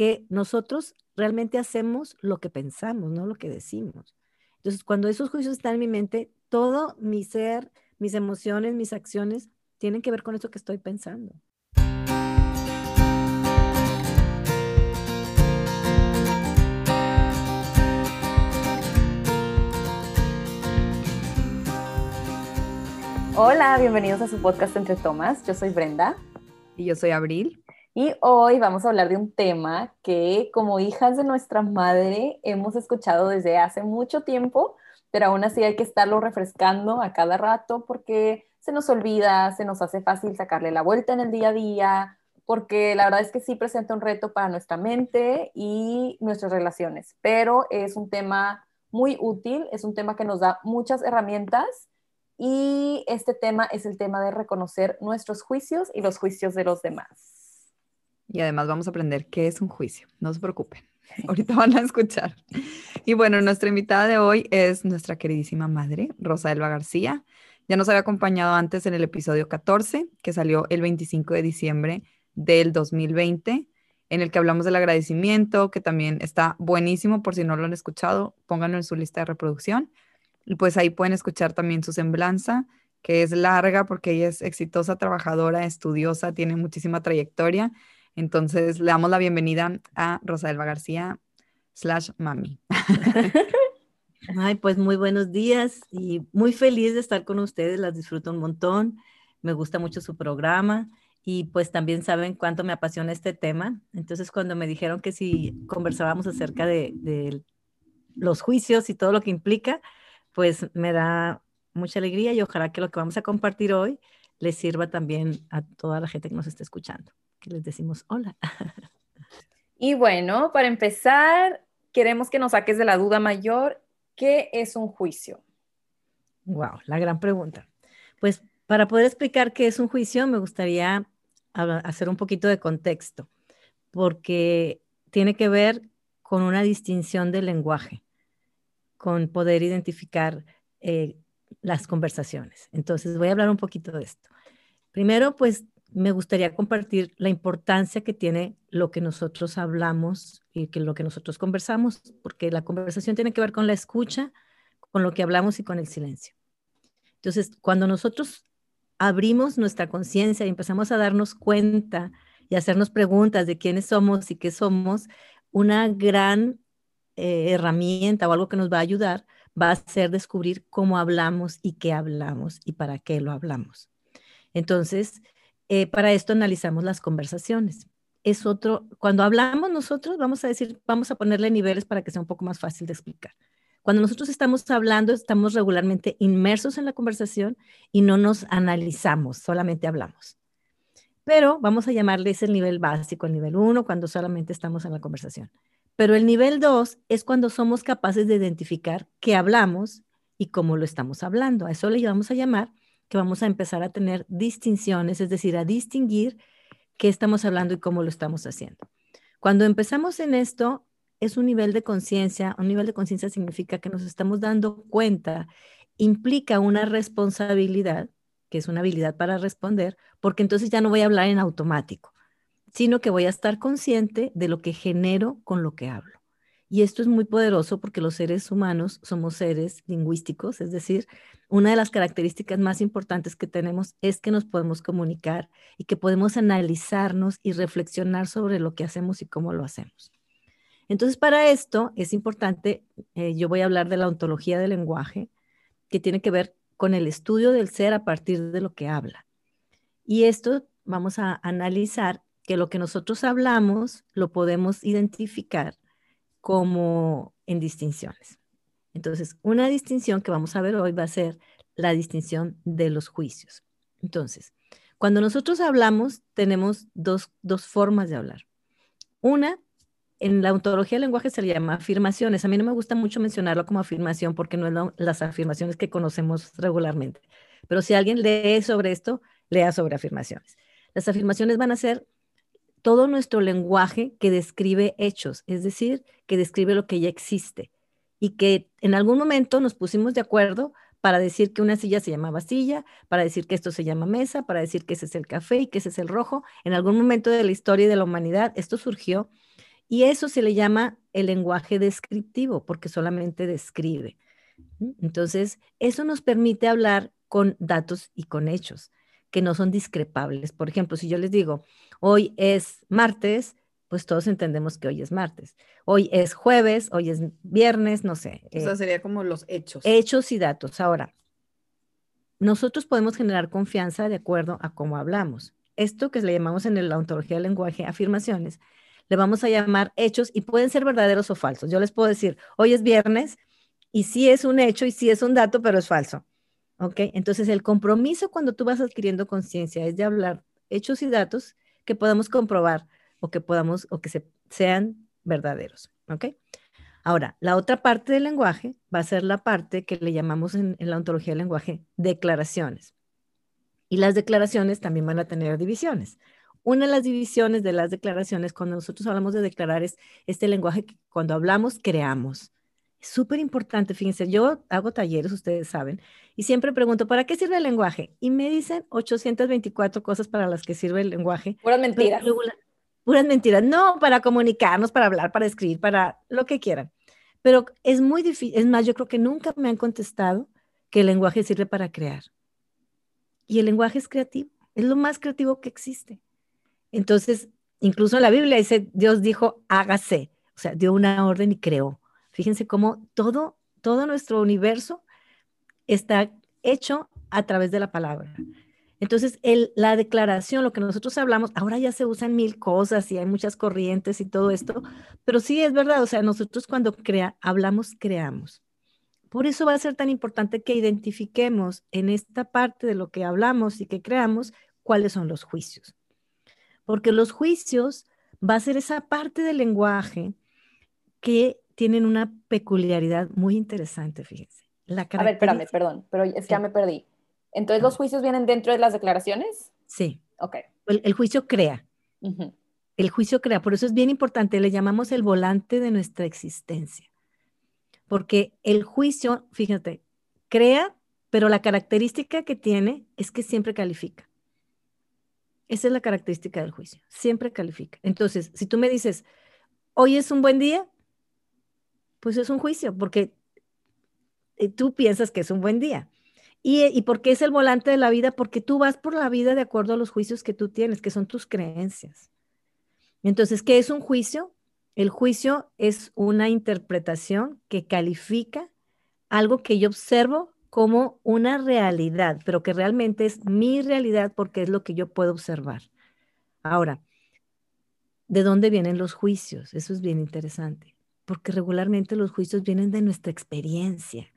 porque nosotros realmente hacemos lo que pensamos, no lo que decimos. Entonces, cuando esos juicios están en mi mente, todo mi ser, mis emociones, mis acciones tienen que ver con eso que estoy pensando. Hola, bienvenidos a su podcast Entre Tomas. Yo soy Brenda. Y yo soy Abril. Y hoy vamos a hablar de un tema que como hijas de nuestra madre hemos escuchado desde hace mucho tiempo, pero aún así hay que estarlo refrescando a cada rato porque se nos olvida, se nos hace fácil sacarle la vuelta en el día a día, porque la verdad es que sí presenta un reto para nuestra mente y nuestras relaciones, pero es un tema muy útil, es un tema que nos da muchas herramientas y este tema es el tema de reconocer nuestros juicios y los juicios de los demás. Y además vamos a aprender qué es un juicio. No se preocupen. Ahorita van a escuchar. Y bueno, nuestra invitada de hoy es nuestra queridísima madre, Rosa Elba García. Ya nos había acompañado antes en el episodio 14, que salió el 25 de diciembre del 2020, en el que hablamos del agradecimiento, que también está buenísimo por si no lo han escuchado, pónganlo en su lista de reproducción. Y pues ahí pueden escuchar también su semblanza, que es larga porque ella es exitosa, trabajadora, estudiosa, tiene muchísima trayectoria entonces, le damos la bienvenida a Rosa Elba García slash mami. Ay, pues muy buenos días y muy feliz de estar con ustedes, las disfruto un montón, me gusta mucho su programa y pues también saben cuánto me apasiona este tema. Entonces, cuando me dijeron que si conversábamos acerca de los juicios y todo lo que implica, pues me da mucha alegría y ojalá que lo que vamos a compartir hoy les sirva también a toda la gente que nos está escuchando que les decimos hola. Y bueno, para empezar, queremos que nos saques de la duda mayor, ¿qué es un juicio? Wow, la gran pregunta. Pues para poder explicar qué es un juicio, me gustaría hacer un poquito de contexto, porque tiene que ver con una distinción del lenguaje, con poder identificar eh, las conversaciones. Entonces, voy a hablar un poquito de esto. Primero, pues me gustaría compartir la importancia que tiene lo que nosotros hablamos y que lo que nosotros conversamos, porque la conversación tiene que ver con la escucha, con lo que hablamos y con el silencio. Entonces, cuando nosotros abrimos nuestra conciencia y empezamos a darnos cuenta y hacernos preguntas de quiénes somos y qué somos, una gran eh, herramienta o algo que nos va a ayudar va a ser descubrir cómo hablamos y qué hablamos y para qué lo hablamos. Entonces, eh, para esto analizamos las conversaciones. Es otro, cuando hablamos nosotros, vamos a decir, vamos a ponerle niveles para que sea un poco más fácil de explicar. Cuando nosotros estamos hablando, estamos regularmente inmersos en la conversación y no nos analizamos, solamente hablamos. Pero vamos a llamarle ese nivel básico, el nivel 1, cuando solamente estamos en la conversación. Pero el nivel 2 es cuando somos capaces de identificar qué hablamos y cómo lo estamos hablando. A eso le vamos a llamar que vamos a empezar a tener distinciones, es decir, a distinguir qué estamos hablando y cómo lo estamos haciendo. Cuando empezamos en esto, es un nivel de conciencia. Un nivel de conciencia significa que nos estamos dando cuenta, implica una responsabilidad, que es una habilidad para responder, porque entonces ya no voy a hablar en automático, sino que voy a estar consciente de lo que genero con lo que hablo. Y esto es muy poderoso porque los seres humanos somos seres lingüísticos, es decir, una de las características más importantes que tenemos es que nos podemos comunicar y que podemos analizarnos y reflexionar sobre lo que hacemos y cómo lo hacemos. Entonces, para esto es importante, eh, yo voy a hablar de la ontología del lenguaje, que tiene que ver con el estudio del ser a partir de lo que habla. Y esto vamos a analizar que lo que nosotros hablamos lo podemos identificar como en distinciones. Entonces, una distinción que vamos a ver hoy va a ser la distinción de los juicios. Entonces, cuando nosotros hablamos, tenemos dos, formas de hablar. Una, en la ontología del lenguaje se le llama afirmaciones. A mí no me gusta mucho mencionarlo como afirmación porque no es las afirmaciones que conocemos regularmente. Pero si alguien lee sobre esto, lea sobre afirmaciones. Las afirmaciones van a ser todo nuestro lenguaje que describe hechos, es decir, que describe lo que ya existe y que en algún momento nos pusimos de acuerdo para decir que una silla se llamaba silla, para decir que esto se llama mesa, para decir que ese es el café y que ese es el rojo. En algún momento de la historia de la humanidad esto surgió Y eso se le llama el lenguaje descriptivo, porque solamente describe. Entonces, eso nos permite hablar con datos y con hechos que no son discrepables. Por ejemplo, si yo les digo, hoy es martes, pues todos entendemos que hoy es martes. Hoy es jueves, hoy es viernes, no sé. O sea, eh, sería como los hechos. Hechos y datos. Ahora, nosotros podemos generar confianza de acuerdo a cómo hablamos. Esto que le llamamos en la ontología del lenguaje afirmaciones, le vamos a llamar hechos y pueden ser verdaderos o falsos. Yo les puedo decir, hoy es viernes y sí es un hecho y sí es un dato, pero es falso. ¿Ok? Entonces, el compromiso cuando tú vas adquiriendo conciencia es de hablar hechos y datos que podamos comprobar o que podamos o que sean verdaderos. ¿Ok? Ahora, la otra parte del lenguaje va a ser la parte que le llamamos en, en la ontología del lenguaje declaraciones. Y las declaraciones también van a tener divisiones. Una de las divisiones de las declaraciones, cuando nosotros hablamos de declarar, es este lenguaje que cuando hablamos creamos. Súper importante, fíjense, yo hago talleres, ustedes saben, y siempre pregunto, ¿para qué sirve el lenguaje? Y me dicen 824 cosas para las que sirve el lenguaje. Puras mentiras. puras mentiras. No, para comunicarnos, para hablar, para escribir, para lo que quieran. Pero es muy difícil, es más, yo creo que nunca me han contestado que el lenguaje sirve para crear. Y el lenguaje es creativo, es lo más creativo que existe. Entonces, incluso en la Biblia dice, Dios dijo, hágase, o sea, dio una orden y creó. Fíjense cómo todo, todo nuestro universo está hecho a través de la palabra. Entonces, el, la declaración, lo que nosotros hablamos, ahora ya se usan mil cosas y hay muchas corrientes y todo esto, pero sí es verdad, o sea, nosotros cuando crea, hablamos, creamos. Por eso va a ser tan importante que identifiquemos en esta parte de lo que hablamos y que creamos cuáles son los juicios. Porque los juicios va a ser esa parte del lenguaje que tienen una peculiaridad muy interesante, fíjense. La a ver, espérame, perdón, pero es que ya me perdí. Entonces, ¿los juicios vienen dentro de las declaraciones? Sí. Ok. El, juicio crea. El juicio crea. Por eso es bien importante. Le llamamos el volante de nuestra existencia porque el juicio, fíjate, crea, pero la característica que tiene es que siempre califica. Esa es la característica del juicio, siempre califica. Entonces, si tú me dices, hoy es un buen día, pues es un juicio, porque eh, tú piensas que es un buen día. ¿Y, ¿Y por qué es el volante de la vida? Porque tú vas por la vida de acuerdo a los juicios que tú tienes, que son tus creencias. Entonces, ¿qué es un juicio? El juicio es una interpretación que califica algo que yo observo como una realidad, pero que realmente es mi realidad porque es lo que yo puedo observar. Ahora, ¿de dónde vienen los juicios? Eso es bien interesante, porque regularmente los juicios vienen de nuestra experiencia,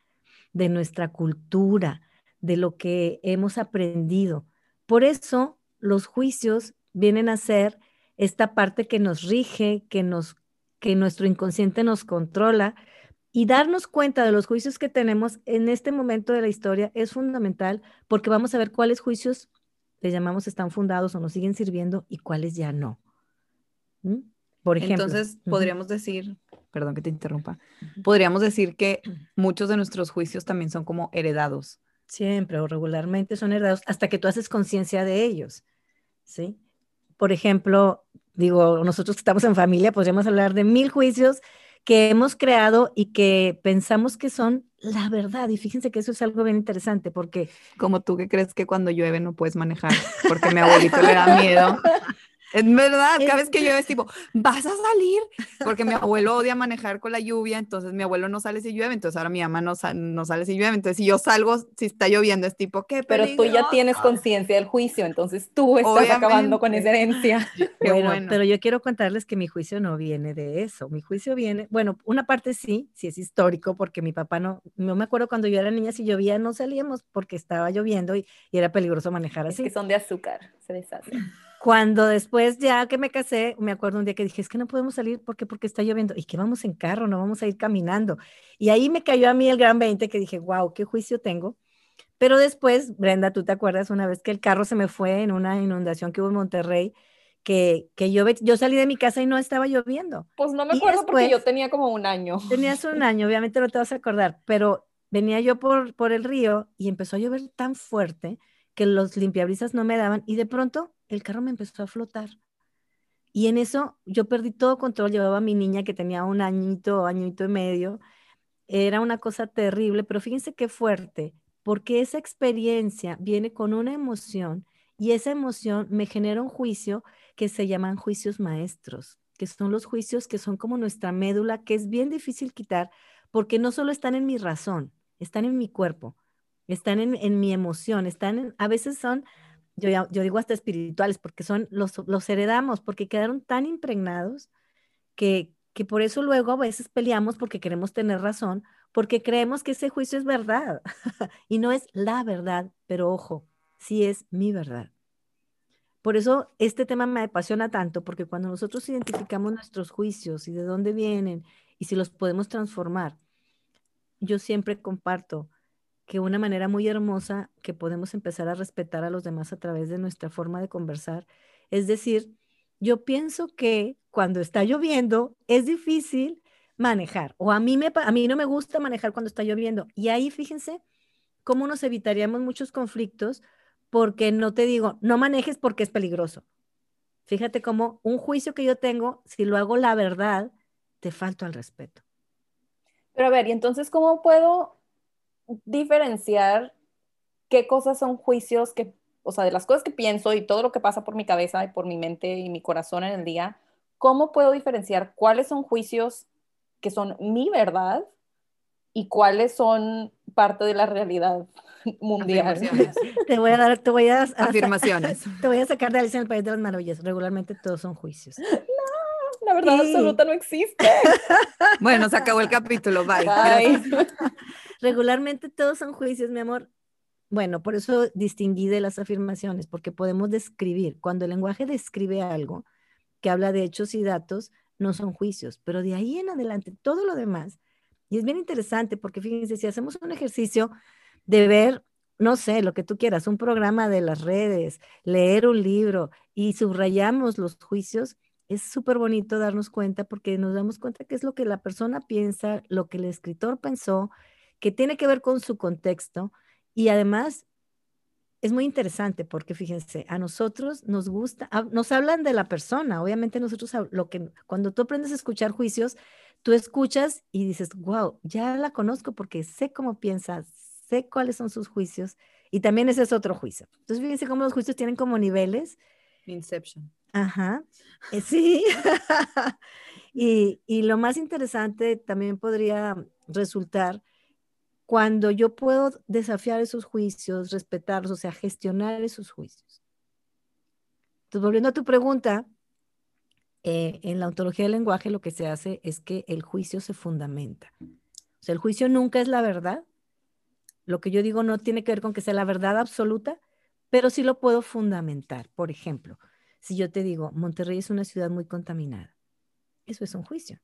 de nuestra cultura, de lo que hemos aprendido. Por eso los juicios vienen a ser esta parte que nos rige, que nos que nuestro inconsciente nos controla y darnos cuenta de los juicios que tenemos en este momento de la historia es fundamental porque vamos a ver cuáles juicios le llamamos están fundados o nos siguen sirviendo y cuáles ya no. Por ejemplo. Entonces, podríamos decir, perdón que te interrumpa, podríamos decir que muchos de nuestros juicios también son como heredados. Siempre o regularmente son heredados hasta que tú haces conciencia de ellos. ¿Sí? Por ejemplo, digo, nosotros que estamos en familia, podríamos hablar de mil juicios que hemos creado y que pensamos que son la verdad. Y fíjense que eso es algo bien interesante porque... Como tú que crees que cuando llueve no puedes manejar porque mi abuelito le da miedo. Es verdad, cada vez que llueve es tipo, vas a salir, porque mi abuelo odia manejar con la lluvia, entonces mi abuelo no sale si llueve, entonces ahora mi mamá no, no sale si llueve, entonces si yo salgo, si está lloviendo, es tipo, ¿qué? Pero tú ya tienes conciencia del juicio, entonces tú estás acabando con esa herencia. bueno, pero yo quiero contarles que mi juicio no viene de eso, mi juicio viene, bueno, una parte sí, sí es histórico, porque mi papá no, no me acuerdo cuando yo era niña, si llovía no salíamos porque estaba lloviendo y, y era peligroso manejar así. Es que son de azúcar, se deshacen. Cuando después ya que me casé, me acuerdo un día que dije, es que no podemos salir porque porque está lloviendo y que vamos en carro, no vamos a ir caminando. Y ahí me cayó a mí el gran 20 que dije, wow, qué juicio tengo. Pero después, Brenda, tú te acuerdas una vez que el carro se me fue en una inundación que hubo en Monterrey, que, que yo, yo salí de mi casa y no estaba lloviendo. Pues no me acuerdo porque yo tenía como un año. Tenías un año, obviamente no te vas a acordar, pero venía yo por, por el río y empezó a llover tan fuerte que los limpiabrisas no me daban y de pronto el carro me empezó a flotar. Y en eso yo perdí todo control, llevaba a mi niña que tenía un añito, añito y medio. Era una cosa terrible, pero fíjense qué fuerte, porque esa experiencia viene con una emoción y esa emoción me genera un juicio que se llaman juicios maestros, que son los juicios que son como nuestra médula, que es bien difícil quitar, porque no solo están en mi razón, están en mi cuerpo, están en, mi emoción, están a veces son, yo, digo hasta espirituales, porque son, los, los heredamos, porque quedaron tan impregnados que, que por eso luego a veces peleamos porque queremos tener razón, porque creemos que ese juicio es verdad y no es la verdad, pero ojo, sí es mi verdad. Por eso este tema me apasiona tanto, porque cuando nosotros identificamos nuestros juicios y de dónde vienen y si los podemos transformar, yo siempre comparto que una manera muy hermosa que podemos empezar a respetar a los demás a través de nuestra forma de conversar, es decir, yo pienso que cuando está lloviendo es difícil manejar o a mí, me, a mí no me gusta manejar cuando está lloviendo. Y ahí fíjense cómo nos evitaríamos muchos conflictos porque no te digo, no manejes porque es peligroso. Fíjate cómo un juicio que yo tengo, si lo hago la verdad, te falto al respeto. Pero a ver, ¿y entonces cómo puedo diferenciar qué cosas son juicios que, o sea, de las cosas que pienso y todo lo que pasa por mi cabeza y por mi mente y mi corazón en el día, cómo puedo diferenciar cuáles son juicios que son mi verdad y cuáles son parte de la realidad mundial. Te voy a dar, te voy a, afirmaciones. Te voy a sacar de Alicia en el País de las Maravillas. Regularmente todos son juicios. La verdad absoluta no existe. bueno, se acabó el capítulo. Bye. Regularmente todos son juicios, mi amor. Bueno, por eso distinguí de las afirmaciones, porque podemos describir. Cuando el lenguaje describe algo que habla de hechos y datos, no son juicios, pero de ahí en adelante todo lo demás. Y es bien interesante porque fíjense, si hacemos un ejercicio de ver, no sé, lo que tú quieras, un programa de las redes, leer un libro y subrayamos los juicios, es súper bonito darnos cuenta porque nos damos cuenta que es lo que la persona piensa, lo que el escritor pensó, que tiene que ver con su contexto y además es muy interesante porque fíjense, a nosotros nos gusta, nos hablan de la persona, obviamente nosotros lo que cuando tú aprendes a escuchar juicios, tú escuchas y dices, "Wow, ya la conozco porque sé cómo piensa, sé cuáles son sus juicios" y también ese es otro juicio. Entonces fíjense cómo los juicios tienen como niveles. Inception. Ajá. Eh, sí. y, y lo más interesante también podría resultar cuando yo puedo desafiar esos juicios, respetarlos, o sea, gestionar esos juicios. Entonces, volviendo a tu pregunta, eh, en la ontología del lenguaje lo que se hace es que el juicio se fundamenta. O sea, el juicio nunca es la verdad. Lo que yo digo no tiene que ver con que sea la verdad absoluta, pero sí lo puedo fundamentar. Por ejemplo, si yo te digo, Monterrey es una ciudad muy contaminada, eso es un juicio.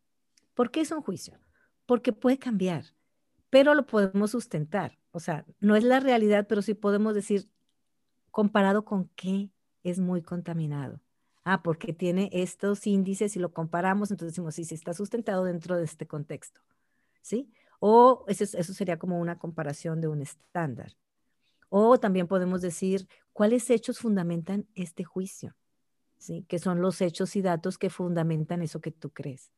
¿Por qué es un juicio? Porque puede cambiar pero lo podemos sustentar. O sea, no es la realidad, pero sí podemos decir, comparado con qué es muy contaminado. Ah, porque tiene estos índices y lo comparamos, entonces decimos, sí, sí está sustentado dentro de este contexto. ¿Sí? O eso, eso sería como una comparación de un estándar. O también podemos decir, ¿cuáles hechos fundamentan este juicio? ¿Sí? Que son los hechos y datos que fundamentan eso que tú crees.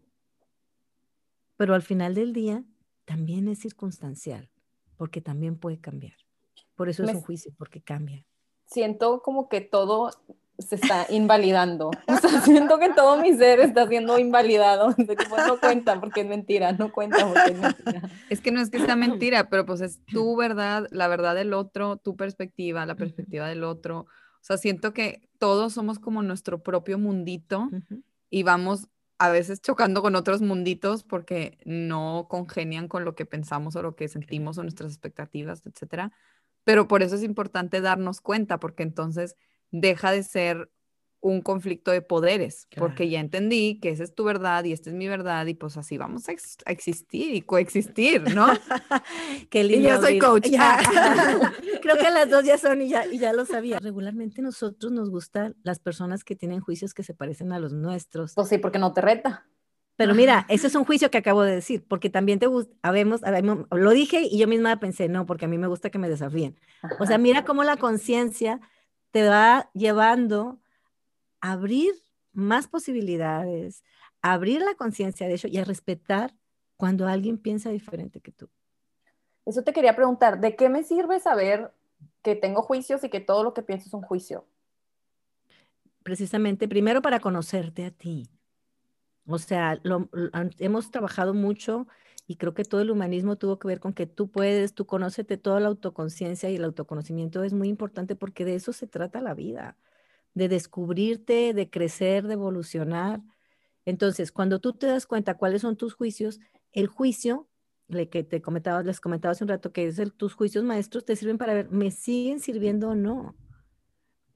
Pero al final del día, también es circunstancial, porque también puede cambiar. Por eso es un juicio, porque cambia. Siento como que todo se está invalidando. siento que todo mi ser está siendo invalidado. no cuenta porque es mentira, no cuenta porque es mentira. Es que no es que sea mentira, pero pues es tu verdad, la verdad del otro, tu perspectiva, la perspectiva del otro. O sea, siento que todos somos como nuestro propio mundito y vamos a veces chocando con otros munditos porque no congenian con lo que pensamos o lo que sentimos o nuestras expectativas, etcétera. Pero por eso es importante darnos cuenta, porque entonces deja de ser un conflicto de poderes, porque ya entendí que esa es tu verdad y esta es mi verdad y pues así vamos a, existir y coexistir, ¿no? Qué lindo. Y yo soy coach. Creo que las dos ya son y ya, y ya lo sabía. Regularmente nosotros nos gustan las personas que tienen juicios que se parecen a los nuestros. Pues sí, porque no te reta. Pero mira, ese es un juicio que acabo de decir, porque también te gusta, habemos, lo dije y yo misma pensé, no, porque a mí me gusta que me desafíen. O sea, mira cómo la conciencia te va llevando abrir más posibilidades, abrir la conciencia de eso y a respetar cuando alguien piensa diferente que tú. Eso te quería preguntar, ¿de qué me sirve saber que tengo juicios y que todo lo que pienso es un juicio? Precisamente, primero para conocerte a ti. O sea, hemos trabajado mucho y creo que todo el humanismo tuvo que ver con que tú puedes, tú conócete toda la autoconciencia y el autoconocimiento es muy importante porque de eso se trata la vida, de descubrirte, de crecer, de evolucionar. Entonces, cuando tú te das cuenta cuáles son tus juicios, el juicio le que te comentaba, les comentaba hace un rato que es el, tus juicios maestros te sirven para ver, ¿me siguen sirviendo o no?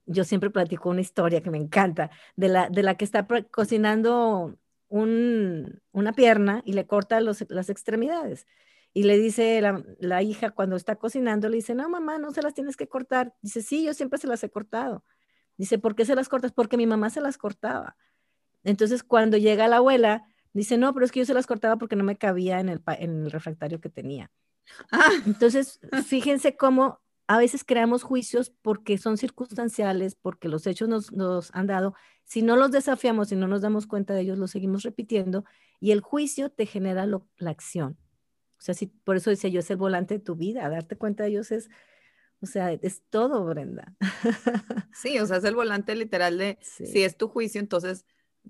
Yo siempre platico una historia que me encanta, de la, de la que está cocinando un, una pierna y le corta las extremidades. Y le dice la, la, hija cuando está cocinando, le dice, no, mamá, no se las tienes que cortar. Dice, sí, yo siempre se las he cortado. Dice, ¿por qué se las cortas? Porque mi mamá se las cortaba. Entonces, cuando llega la abuela, Dice, no, pero es que yo se las cortaba porque no me cabía en el, en el refractario que tenía. Ah. Entonces, fíjense cómo a veces creamos juicios porque son circunstanciales, porque los hechos nos, nos, han dado. Si no los desafiamos, si no nos damos cuenta de ellos, los seguimos repitiendo y el juicio te genera la acción. O sea, si, por eso decía yo, es el volante de tu vida. Darte cuenta de ellos es, o sea, es todo, Brenda. Sí, o sea, es el volante literal de, si es tu juicio, entonces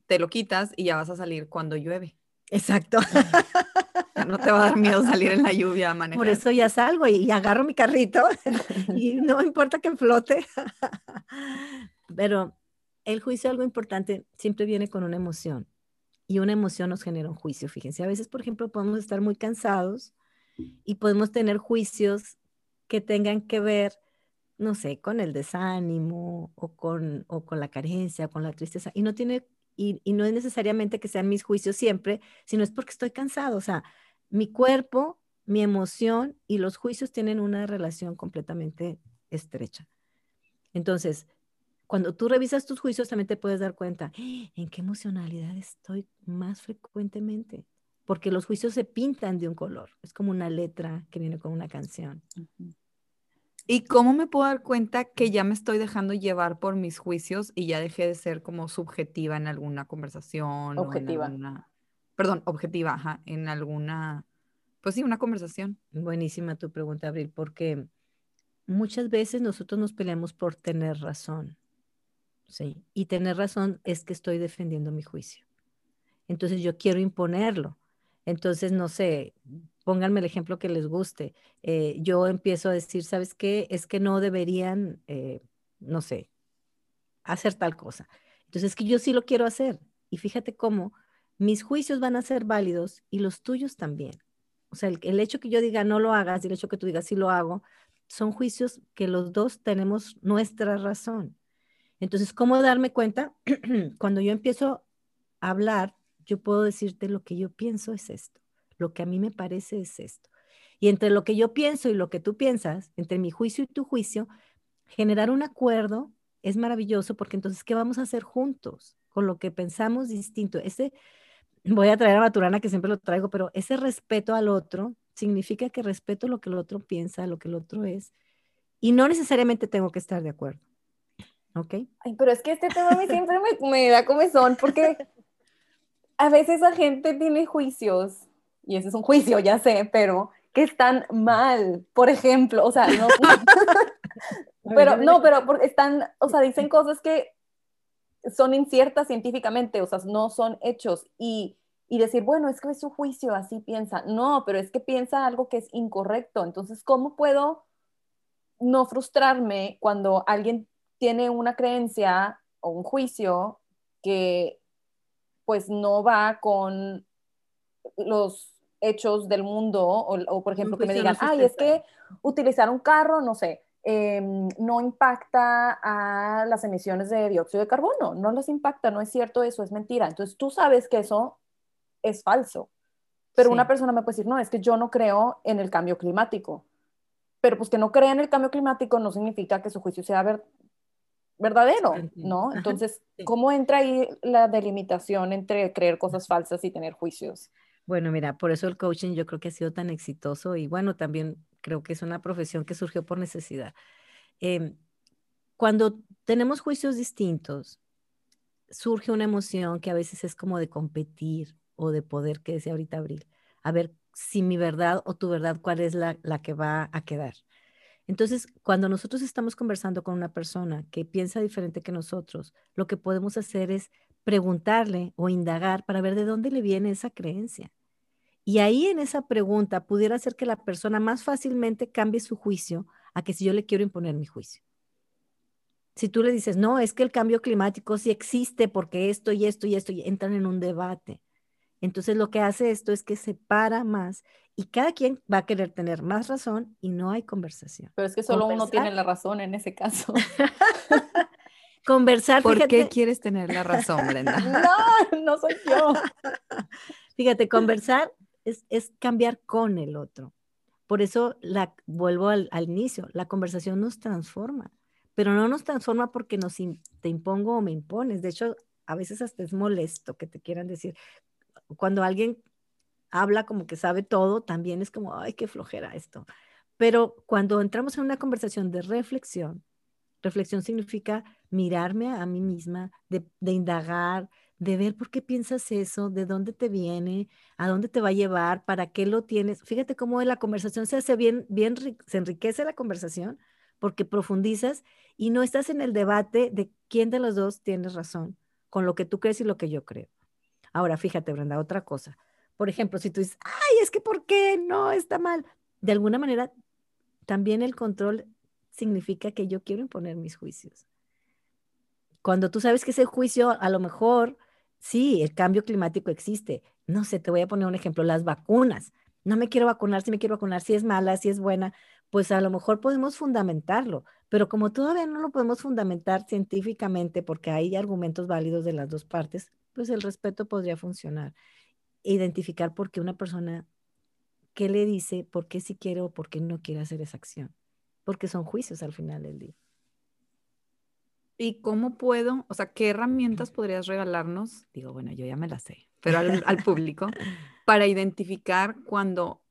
te lo quitas y ya vas a salir cuando llueve. Exacto. no te va a dar miedo salir en la lluvia a manejar. Por eso ya salgo y, agarro mi carrito y no importa que flote. Pero el juicio, algo importante, siempre viene con una emoción. Y una emoción nos genera un juicio. Fíjense, a veces, por ejemplo, podemos estar muy cansados y podemos tener juicios que tengan que ver, no sé, con el desánimo o con, o con la carencia, con la tristeza. Y no tiene y, no es necesariamente que sean mis juicios siempre, sino es porque estoy cansado. O sea, mi cuerpo, mi emoción y los juicios tienen una relación completamente estrecha. Entonces, cuando tú revisas tus juicios, también te puedes dar cuenta ¡Ah! en qué emocionalidad estoy más frecuentemente, porque los juicios se pintan de un color. Es como una letra que viene con una canción. ¿Y cómo me puedo dar cuenta que ya me estoy dejando llevar por mis juicios y ya dejé de ser como subjetiva en alguna conversación? Objetiva. O en alguna, perdón, objetiva, ajá, en alguna, pues sí, una conversación. Buenísima tu pregunta, Abril, porque muchas veces nosotros nos peleamos por tener razón. Sí, y tener razón es que estoy defendiendo mi juicio. Entonces yo quiero imponerlo. Entonces, no sé, pónganme el ejemplo que les guste. Eh, yo empiezo a decir, ¿sabes qué? Es que no deberían, eh, no sé, hacer tal cosa. Entonces, es que yo sí lo quiero hacer. Y fíjate cómo mis juicios van a ser válidos y los tuyos también. O sea, el, hecho que yo diga no lo hagas y el hecho que tú digas sí lo hago, son juicios que los dos tenemos nuestra razón. Entonces, ¿cómo darme cuenta? Cuando yo empiezo a hablar, yo puedo decirte lo que yo pienso es esto. Lo que a mí me parece es esto. Y entre lo que yo pienso y lo que tú piensas, entre mi juicio y tu juicio, generar un acuerdo es maravilloso porque entonces, ¿qué vamos a hacer juntos con lo que pensamos distinto? Ese, voy a traer a Maturana que siempre lo traigo, pero ese respeto al otro significa que respeto lo que el otro piensa, lo que el otro es, y no necesariamente tengo que estar de acuerdo. ¿Ok? Ay, pero es que este tema a mí siempre me, me da comezón porque a veces la gente tiene juicios y ese es un juicio, ya sé, pero que están mal, por ejemplo, o sea, no, pero no, pero están, o sea, dicen cosas que son inciertas científicamente, o sea, no son hechos y, y decir, bueno, es que es su juicio, así piensa, no, pero es que piensa algo que es incorrecto, entonces, ¿cómo puedo no frustrarme cuando alguien tiene una creencia o un juicio que pues no va con los hechos del mundo, o, por ejemplo que me digan, ay, es que utilizar un carro, no sé, em, no impacta a las emisiones de dióxido de carbono, no les impacta, no es cierto eso, es mentira. Entonces tú sabes que eso es falso, pero una persona me puede decir, no, es que yo no creo en el cambio climático, pero pues que no crea en el cambio climático no significa que su juicio sea verdadero, ¿no? Entonces, ¿cómo entra ahí la delimitación entre creer cosas falsas y tener juicios? Bueno, mira, por eso el coaching yo creo que ha sido tan exitoso y bueno, también creo que es una profesión que surgió por necesidad. Em, cuando tenemos juicios distintos, surge una emoción que a veces es como de competir o de poder, que decía ahorita Abril. A ver si mi verdad o tu verdad, cuál es la, la que va a quedar. Entonces, cuando nosotros estamos conversando con una persona que piensa diferente que nosotros, lo que podemos hacer es preguntarle o indagar para ver de dónde le viene esa creencia. Y ahí en esa pregunta pudiera ser que la persona más fácilmente cambie su juicio a que si yo le quiero imponer mi juicio. Si tú le dices, no, es que el cambio climático sí existe porque esto y esto y esto, y entran en un debate. Entonces lo que hace esto es que separa más y cada quien va a querer tener más razón y no hay conversación. Pero es que solo uno tiene la razón en ese caso. Conversar. ¿Por qué quieres tener la razón, Brenda? no, no soy yo. Fíjate, conversar es, es cambiar con el otro. Por eso la, vuelvo al, al, inicio, la conversación nos transforma, pero no nos transforma porque nos te impongo o me impones. De hecho, a veces hasta es molesto que te quieran decir. Cuando alguien habla como que sabe todo, también es como, ay, qué flojera esto. Pero cuando entramos en una conversación de reflexión, reflexión significa mirarme a mí misma, de, indagar, de ver por qué piensas eso, de dónde te viene, a dónde te va a llevar, para qué lo tienes. Fíjate cómo la conversación se hace bien, bien, se enriquece la conversación porque profundizas y no estás en el debate de quién de los dos tienes razón, con lo que tú crees y lo que yo creo. Ahora, fíjate, Brenda, otra cosa. Por ejemplo, si tú dices, ay, es que ¿por qué? No, está mal. De alguna manera, también el control significa que yo quiero imponer mis juicios. Cuando tú sabes que ese juicio a lo mejor Sí, el cambio climático existe. No sé, te voy a poner un ejemplo, las vacunas. No me quiero vacunar, si me quiero vacunar, si es mala, si es buena, pues a lo mejor podemos fundamentarlo, pero como todavía no lo podemos fundamentar científicamente porque hay argumentos válidos de las dos partes, pues el respeto podría funcionar. Identificar por qué una persona, qué le dice, por qué sí quiere o por qué no quiere hacer esa acción, porque son juicios al final del día. ¿Y cómo puedo, o sea, qué herramientas podrías regalarnos? Digo, bueno, yo ya me las sé, pero al, público, para identificar cuando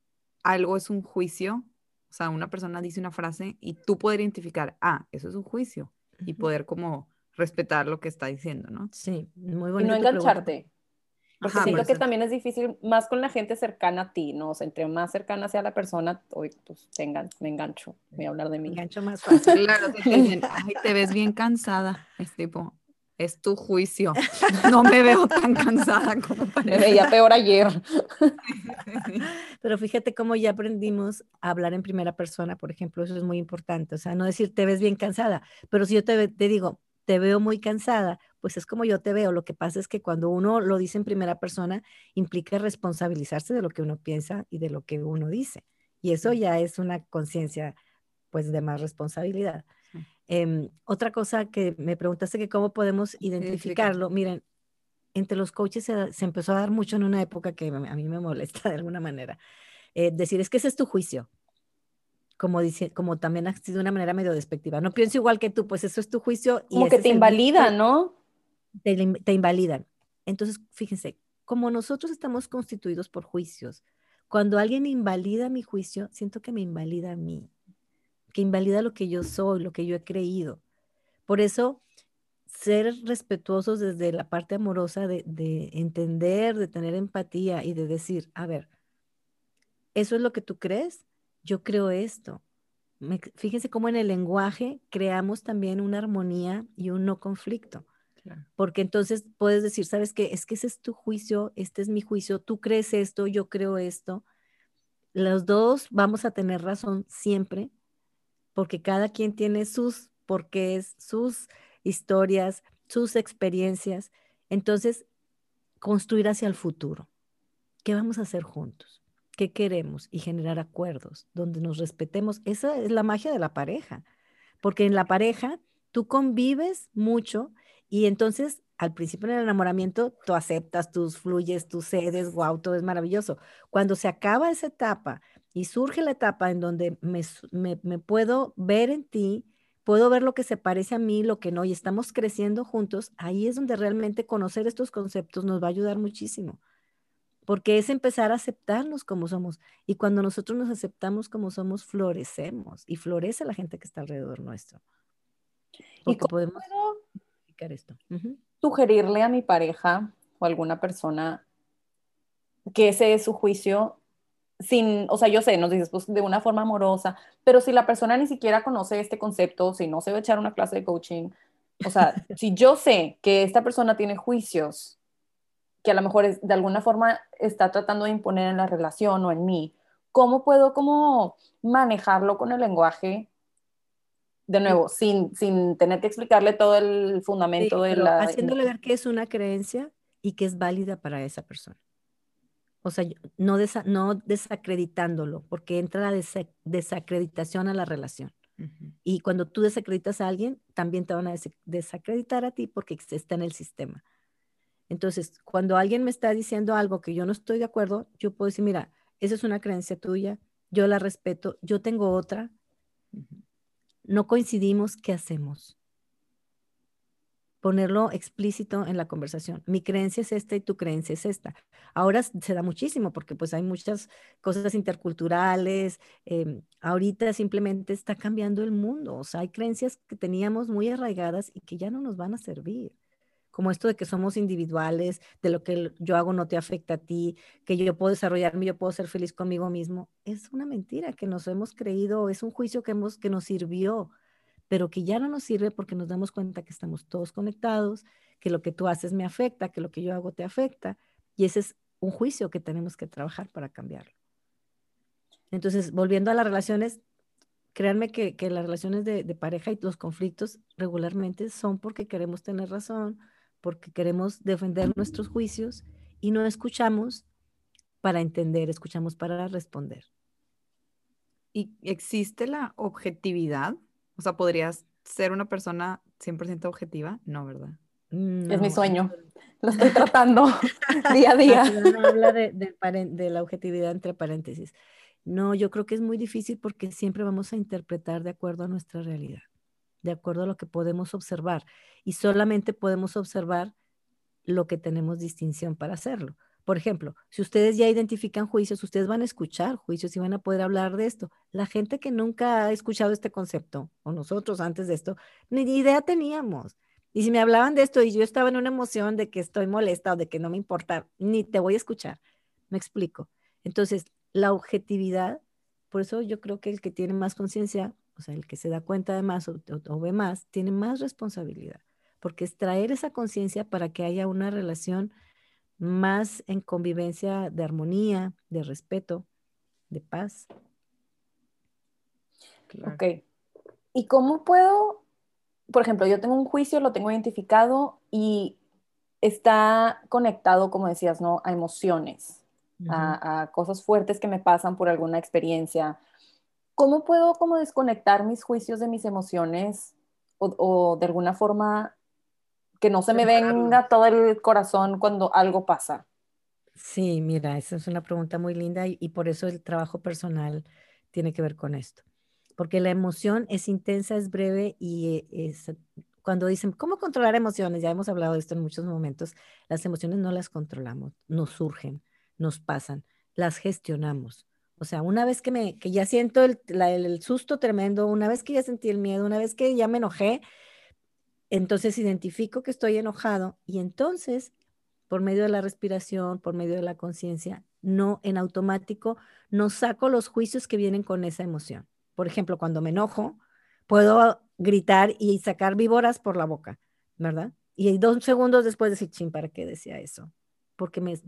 algo es un juicio, o sea, una persona dice una frase y tú poder identificar, ah, eso es un juicio, y poder como respetar lo que está diciendo, ¿no? Sí, muy bonito. Y no engancharte. Porque siento que también es difícil, más con la gente cercana a ti, ¿no? O sea, entre más cercana sea la persona, hoy pues tengan, me engancho, voy a hablar de mí. Me engancho más fácil. Claro, te, dicen, Ay, te ves bien cansada. Es tipo, es tu juicio. No me veo tan cansada como parece. Me veía peor ayer. Pero fíjate cómo ya aprendimos a hablar en primera persona, por ejemplo, eso es muy importante. O sea, no decir te ves bien cansada, pero si yo te, te digo, te veo muy cansada, pues es como yo te veo. Lo que pasa es que cuando uno lo dice en primera persona, implica responsabilizarse de lo que uno piensa y de lo que uno dice. Y eso ya es una conciencia, pues, de más responsabilidad. Em, otra cosa que me preguntaste que cómo podemos identificarlo. Miren, entre los coaches se, empezó a dar mucho en una época que a mí me molesta de alguna manera. Eh, decir, es que ese es tu juicio como, dice, como también ha sido de una manera medio despectiva. No pienso igual que tú, pues eso es tu juicio. Y como que te invalida, ¿no? Te, te invalidan. Entonces, fíjense, como nosotros estamos constituidos por juicios, cuando alguien invalida mi juicio, siento que me invalida a mí, que invalida lo que yo soy, lo que yo he creído. Por eso, ser respetuosos desde la parte amorosa de, de entender, de tener empatía y de decir, a ver, ¿eso es lo que tú crees? Yo creo esto. fíjense cómo en el lenguaje creamos también una armonía y un no conflicto. Porque entonces puedes decir, ¿sabes qué? Es que ese es tu juicio, este es mi juicio, tú crees esto, yo creo esto. Los dos vamos a tener razón siempre, porque cada quien tiene sus porqués, sus historias, sus experiencias. Entonces, construir hacia el futuro. ¿Qué vamos a hacer juntos? Qué queremos y generar acuerdos donde nos respetemos. Esa es la magia de la pareja, porque en la pareja tú convives mucho y entonces al principio en el enamoramiento tú aceptas, tú fluyes, tú cedes, wow, todo es maravilloso. Cuando se acaba esa etapa y surge la etapa en donde me, me puedo ver en ti, puedo ver lo que se parece a mí, lo que no, y estamos creciendo juntos, ahí es donde realmente conocer estos conceptos nos va a ayudar muchísimo porque es empezar a aceptarnos como somos. Y cuando nosotros nos aceptamos como somos, florecemos y florece la gente que está alrededor nuestro. ¿Y cómo podemos explicar esto. sugerirle a mi pareja o alguna persona que ese es su juicio sin, o sea, yo sé, nos dices pues de una forma amorosa, pero si la persona ni siquiera conoce este concepto, si no se va a echar una clase de coaching, o sea, si yo sé que esta persona tiene juicios que a lo mejor es, de alguna forma está tratando de imponer en la relación o en mí, ¿cómo puedo como manejarlo con el lenguaje? De nuevo, sin, sin tener que explicarle todo el fundamento de la... Haciéndole ver que es una creencia y que es válida para esa persona. O sea, no, no desacreditándolo, porque entra la desacreditación a la relación. Y cuando tú desacreditas a alguien, también te van a desacreditar a ti porque está en el sistema. Entonces, cuando alguien me está diciendo algo que yo no estoy de acuerdo, yo puedo decir, mira, esa es una creencia tuya, yo la respeto, yo tengo otra, no coincidimos, ¿qué hacemos? ponerlo explícito en la conversación. Mi creencia es esta y tu creencia es esta. Ahora se da muchísimo porque pues hay muchas cosas interculturales. Em, ahorita simplemente está cambiando el mundo. O sea, hay creencias que teníamos muy arraigadas y que ya no nos van a servir. Como esto de que somos individuales, de lo que yo hago no te afecta a ti, que yo puedo desarrollarme, yo puedo ser feliz conmigo mismo. Es una mentira que nos hemos creído, es un juicio que, hemos, que nos sirvió pero que ya no nos sirve porque nos damos cuenta que estamos todos conectados, que lo que tú haces me afecta, que lo que yo hago te afecta, y ese es un juicio que tenemos que trabajar para cambiarlo. Entonces, volviendo a las relaciones, créanme que, las relaciones de, de, pareja y los conflictos regularmente son porque queremos tener razón, porque queremos defender nuestros juicios y no escuchamos para entender, escuchamos para responder. ¿Y existe la objetividad o sea, ¿podrías ser una persona 100% objetiva? No, ¿verdad? Es mi sueño. Lo estoy tratando día a día. habla de, de, la objetividad entre paréntesis. No, yo creo que es muy difícil porque siempre vamos a interpretar de acuerdo a nuestra realidad, de acuerdo a lo que podemos observar. Y solamente podemos observar lo que tenemos distinción para hacerlo. Por ejemplo, si ustedes ya identifican juicios, ustedes van a escuchar juicios y van a poder hablar de esto. La gente que nunca ha escuchado este concepto, o nosotros antes de esto, ni idea teníamos. Y si me hablaban de esto y yo estaba en una emoción de que estoy molesta o de que no me importa, ni te voy a escuchar. Me explico. Entonces, la objetividad, por eso yo creo que el que tiene más conciencia, o sea, el que se da cuenta de más o, o ve más, tiene más responsabilidad, porque es traer esa conciencia para que haya una relación más en convivencia de armonía, de respeto, de paz. Ok. ¿Y cómo puedo, por ejemplo, yo tengo un juicio, lo tengo identificado y está conectado, como decías, ¿no? A emociones, a, cosas fuertes que me pasan por alguna experiencia. ¿Cómo puedo como desconectar mis juicios de mis emociones o de alguna forma que no se me venga todo el corazón cuando algo pasa? Sí, mira, esa es una pregunta muy linda y, por eso el trabajo personal tiene que ver con esto. Porque la emoción es intensa, es breve y es, cuando dicen, ¿cómo controlar emociones? Ya hemos hablado de esto en muchos momentos. Las emociones no las controlamos, nos surgen, nos pasan, las gestionamos. O sea, una vez que, me, que ya siento el, el susto tremendo, una vez que ya sentí el miedo, una vez que ya me enojé, entonces identifico que estoy enojado y entonces, por medio de la respiración, por medio de la conciencia, no en automático, no saco los juicios que vienen con esa emoción. Por ejemplo, cuando me enojo, puedo gritar y sacar víboras por la boca, ¿verdad? Y dos segundos después decir, ching, ¿para qué decía eso? Porque me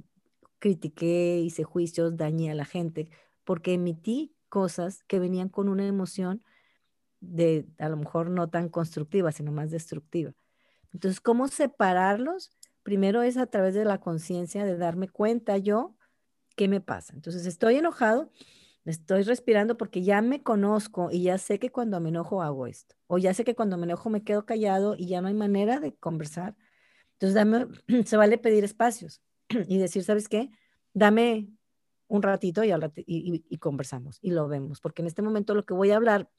critiqué, hice juicios, dañé a la gente, porque emití cosas que venían con una emoción de a lo mejor no tan constructiva, sino más destructiva. Entonces, ¿cómo separarlos? Primero es a través de la conciencia, de darme cuenta yo qué me pasa. Entonces, estoy enojado, estoy respirando porque ya me conozco y ya sé que cuando me enojo hago esto. O ya sé que cuando me enojo me quedo callado y ya no hay manera de conversar. Entonces, se vale pedir espacios y decir, ¿sabes qué? Dame un ratito y, y, y, conversamos y lo vemos, porque en este momento lo que voy a hablar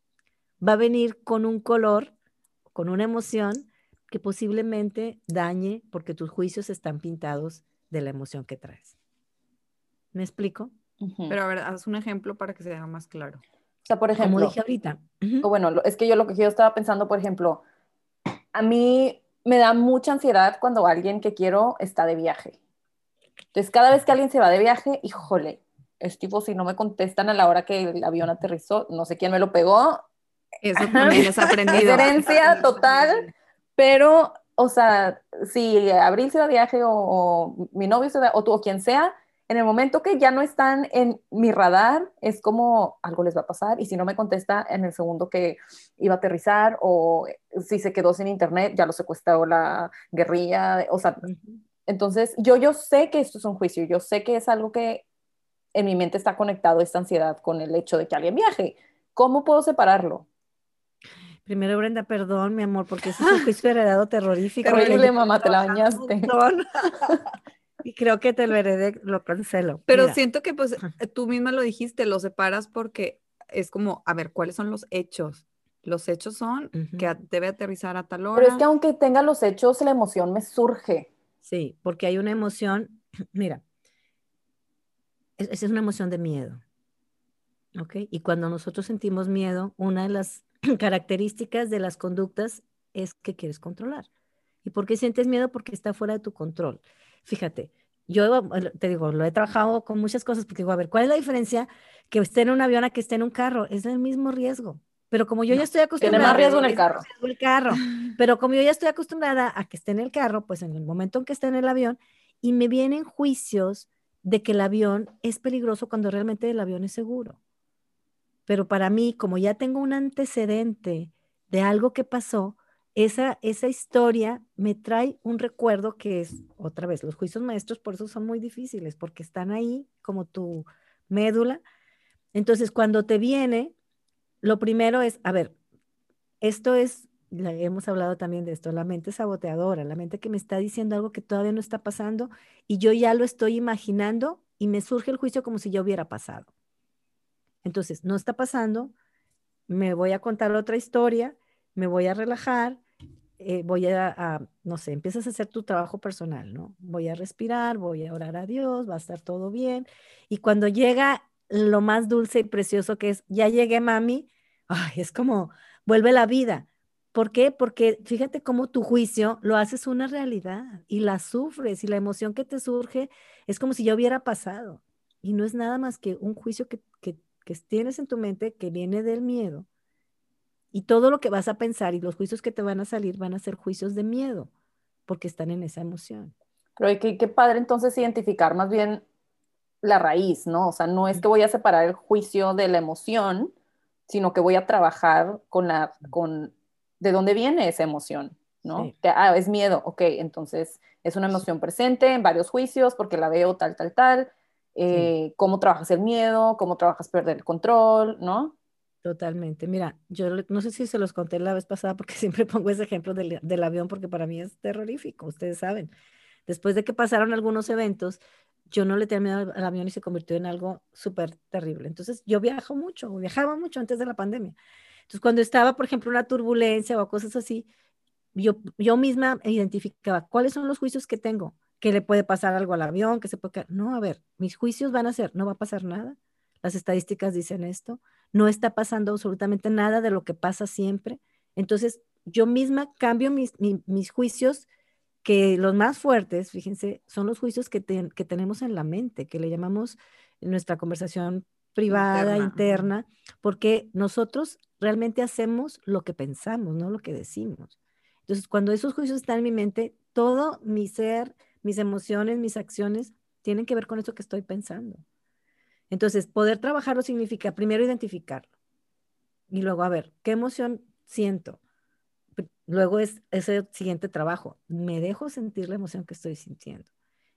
va a venir con un color, con una emoción que posiblemente dañe porque tus juicios están pintados de la emoción que traes. ¿Me explico? Pero a ver, haz un ejemplo para que se vea más claro. O sea, por ejemplo. Como dije ahorita. o bueno, es que yo lo que yo estaba pensando, por ejemplo, a mí me da mucha ansiedad cuando alguien que quiero está de viaje. Entonces, cada vez que alguien se va de viaje, híjole, es tipo, si no me contestan a la hora que el avión aterrizó, no sé quién me lo pegó. Eso también es aprendido. Diferencia total, pero, o sea, si Abril se va de viaje o, mi novio se va, o tú o quien sea, en el momento que ya no están en mi radar, es como algo les va a pasar y si no me contesta en el segundo que iba a aterrizar o si se quedó sin internet, ya lo secuestró la guerrilla, o sea, entonces yo, yo sé que esto es un juicio, yo sé que es algo que en mi mente está conectado esta ansiedad con el hecho de que alguien viaje. ¿Cómo puedo separarlo? Primero, Brenda, perdón, mi amor, porque ese es un juicio heredado terrorífico. Terrible, mamá, te la bañaste. y creo que te lo heredé, lo cancelo. Pero siento que pues tú misma lo dijiste, lo separas porque es como, a ver, ¿cuáles son los hechos? Los hechos son que debe aterrizar a tal hora. Pero es que aunque tenga los hechos, la emoción me surge. Sí, porque hay una emoción, mira, esa es una emoción de miedo. ¿Ok? Y cuando nosotros sentimos miedo, una de las características de las conductas es que quieres controlar. ¿Y por qué sientes miedo? Porque está fuera de tu control. Fíjate, yo te digo, lo he trabajado con muchas cosas porque digo, a ver, ¿cuál es la diferencia que esté en un avión a que esté en un carro? Es el mismo riesgo. Pero como yo ya estoy acostumbrada. Tiene más riesgo en el carro. El carro. Pero como yo ya estoy acostumbrada a que esté en el carro, pues en el momento en que esté en el avión, y me vienen juicios de que el avión es peligroso cuando realmente el avión es seguro. Pero para mí, como ya tengo un antecedente de algo que pasó, esa, esa historia me trae un recuerdo que es, otra vez, los juicios maestros por eso son muy difíciles, porque están ahí como tu médula. Entonces, cuando te viene, lo primero es, a ver, esto es, hemos hablado también de esto, la mente saboteadora, la mente que me está diciendo algo que todavía no está pasando y yo ya lo estoy imaginando y me surge el juicio como si ya hubiera pasado. Entonces, no está pasando, me voy a contar otra historia, me voy a relajar, eh, voy a, a, no sé, empiezas a hacer tu trabajo personal, ¿no? Voy a respirar, voy a orar a Dios, va a estar todo bien. Y cuando llega lo más dulce y precioso que es, ya llegué, mami, ay, es como, vuelve la vida. ¿Por qué? Porque fíjate cómo tu juicio lo haces una realidad y la sufres y la emoción que te surge es como si ya hubiera pasado. Y no es nada más que un juicio que, que, que tienes en tu mente que viene del miedo. Y todo lo que vas a pensar y los juicios que te van a salir van a ser juicios de miedo, porque están en esa emoción. Pero qué, qué padre entonces identificar más bien la raíz, ¿no? O sea, no es que voy a separar el juicio de la emoción, sino que voy a trabajar con la, con, de dónde viene esa emoción, ¿no? Que, ah, es miedo, ok, entonces es una emoción presente en varios juicios porque la veo tal, tal, tal. Eh, ¿Cómo trabajas el miedo? ¿Cómo trabajas perder el control? ¿No? Totalmente. Mira, yo no sé si se los conté la vez pasada porque siempre pongo ese ejemplo del, del avión porque para mí es terrorífico, ustedes saben. Después de que pasaron algunos eventos, yo no le tenía miedo al avión y se convirtió en algo súper terrible. Entonces, yo viajo mucho, viajaba mucho antes de la pandemia. Entonces, cuando estaba, por ejemplo, una turbulencia o cosas así, yo, yo misma identificaba cuáles son los juicios que tengo, que le puede pasar algo al avión, que se puede... No, a ver, mis juicios van a ser, no va a pasar nada. Las estadísticas dicen esto. No está pasando absolutamente nada de lo que pasa siempre. Entonces, yo misma cambio mis, mis juicios que los más fuertes, fíjense, son los juicios que, que tenemos en la mente, que le llamamos en nuestra conversación privada, interna. porque nosotros realmente hacemos lo que pensamos, no lo que decimos. Entonces, cuando esos juicios están en mi mente, todo mi ser, mis emociones, mis acciones, tienen que ver con eso que estoy pensando. Entonces, poder trabajarlo significa primero identificarlo y luego, a ver, ¿qué emoción siento? Luego es ese siguiente trabajo. Me dejo sentir la emoción que estoy sintiendo.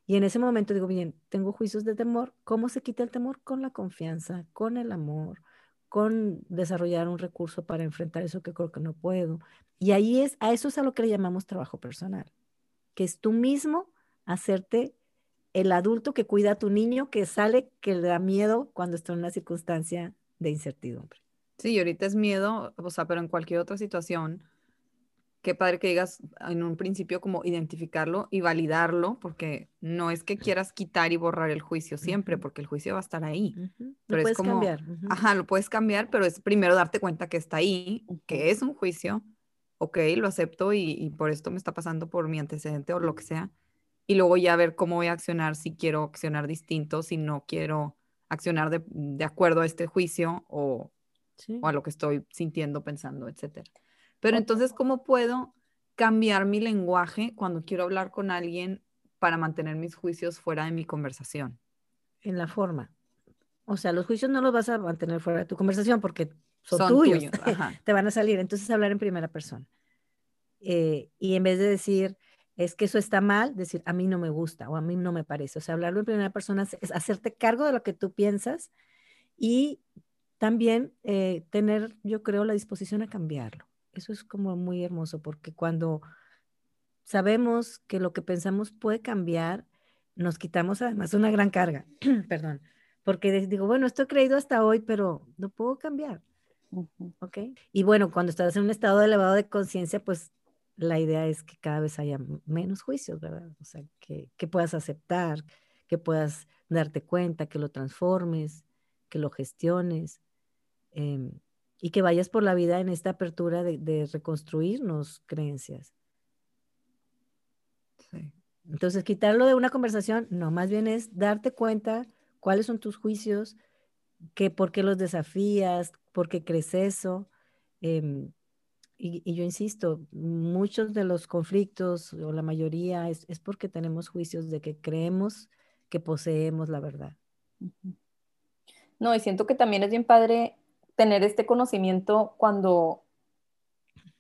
Y en ese momento digo, bien, tengo juicios de temor. ¿Cómo se quita el temor? Con la confianza, con el amor, con desarrollar un recurso para enfrentar eso que creo que no puedo. Y ahí es, a eso es a lo que le llamamos trabajo personal, que es tú mismo hacerte el adulto que cuida a tu niño que sale, que le da miedo cuando está en una circunstancia de incertidumbre. Sí, ahorita es miedo, o sea, pero en cualquier otra situación qué padre que digas en un principio como identificarlo y validarlo, porque no es que quieras quitar y borrar el juicio siempre, porque el juicio va a estar ahí. Lo puedes cambiar. Ajá, lo puedes cambiar, pero es primero darte cuenta que está ahí, que es un juicio, ok, lo acepto y, por esto me está pasando por mi antecedente o lo que sea. Y luego ya ver cómo voy a accionar, si quiero accionar distinto, si no quiero accionar de, acuerdo a este juicio o, o, a lo que estoy sintiendo, pensando, etc. Pero entonces, ¿cómo puedo cambiar mi lenguaje cuando quiero hablar con alguien para mantener mis juicios fuera de mi conversación? En la forma. O sea, los juicios no los vas a mantener fuera de tu conversación porque son, tuyos, te van a salir. Entonces, hablar en primera persona. Eh, y en vez de decir, es que eso está mal, decir, a mí no me gusta o a mí no me parece. O sea, hablarlo en primera persona es hacerte cargo de lo que tú piensas y también eh, tener, yo creo, la disposición a cambiarlo. Eso es como muy hermoso porque cuando sabemos que lo que pensamos puede cambiar, nos quitamos además una gran carga, perdón, porque digo, bueno, esto he creído hasta hoy, pero no puedo cambiar. ¿Ok? Y bueno, cuando estás en un estado elevado de conciencia, pues la idea es que cada vez haya menos juicios, ¿verdad? O sea, que, que, puedas aceptar, que puedas darte cuenta, que lo transformes, que lo gestiones em, y que vayas por la vida en esta apertura de, de reconstruirnos creencias. Sí. Entonces, quitarlo de una conversación, no, más bien es darte cuenta cuáles son tus juicios, que, por qué los desafías, por qué crees eso. Em, y, yo insisto, muchos de los conflictos, o la mayoría, es, porque tenemos juicios de que creemos que poseemos la verdad. No, y siento que también es bien padre tener este conocimiento cuando,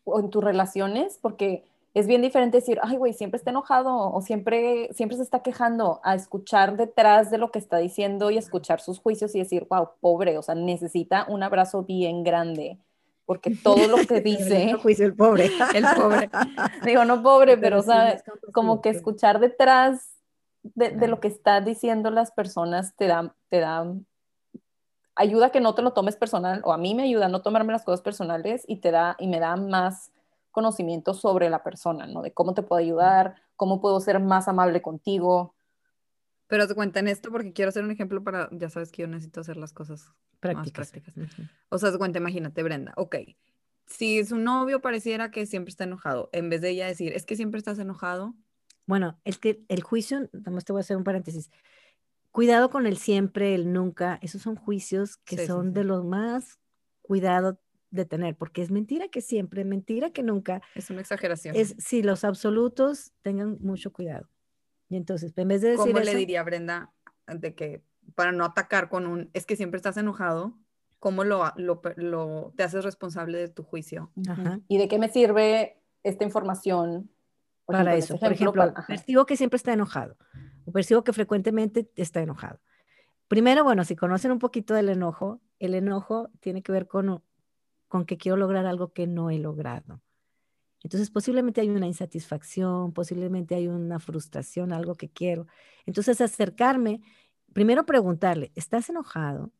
o en tus relaciones, porque es bien diferente decir, ay, güey, siempre está enojado o siempre, siempre se está quejando, a escuchar detrás de lo que está diciendo y escuchar sus juicios y decir, wow, pobre, o sea, necesita un abrazo bien grande, porque todo lo que dice... el juicio, el pobre. el pobre. Digo, no pobre, pero, ¿sabes? Como que escuchar detrás de, de, lo que están diciendo las personas te da, te da, ayuda a que no te lo tomes personal, o a mí me ayuda a no tomarme las cosas personales y te da, y me da más conocimiento sobre la persona, ¿no? De cómo te puedo ayudar, cómo puedo ser más amable contigo. Pero te cuenta en esto porque quiero hacer un ejemplo para, ya sabes que yo necesito hacer las cosas prácticas. Más prácticas. O sea, te cuenta, imagínate, Brenda, ok, si su novio pareciera que siempre está enojado, en vez de ella decir, es que siempre estás enojado. Bueno, es que el juicio, además te voy a hacer un paréntesis, cuidado con el siempre, el nunca, esos son juicios que son de los más cuidado de tener, porque es mentira que siempre, mentira que nunca. Es una exageración. Es si los absolutos tengan mucho cuidado. Y entonces, en vez de decir ¿Cómo le diría Brenda de que para no atacar con un es que siempre estás enojado, cómo lo, lo, te haces responsable de tu juicio? ¿Y de qué me sirve esta información? para eso, por ejemplo, percibo que siempre está enojado o percibo que frecuentemente está enojado. Primero, bueno, si conocen un poquito del enojo, el enojo tiene que ver con con que quiero lograr algo que no he logrado. Entonces, posiblemente hay una insatisfacción, posiblemente hay una frustración, algo que quiero. Entonces, acercarme, primero preguntarle, ¿estás enojado?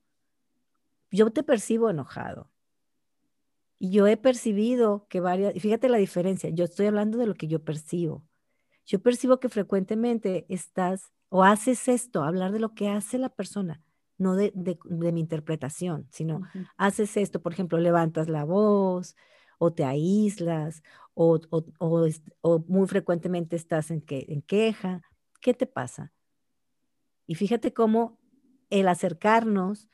Yo te percibo enojado. Y yo he percibido que varias, fíjate la diferencia, yo estoy hablando de lo que yo percibo. Yo percibo que frecuentemente estás o haces esto, hablar de lo que hace la persona no de, mi interpretación, sino haces esto, por ejemplo, levantas la voz o te aíslas o, muy frecuentemente estás en, que, en queja. ¿Qué te pasa? Y fíjate cómo el acercarnos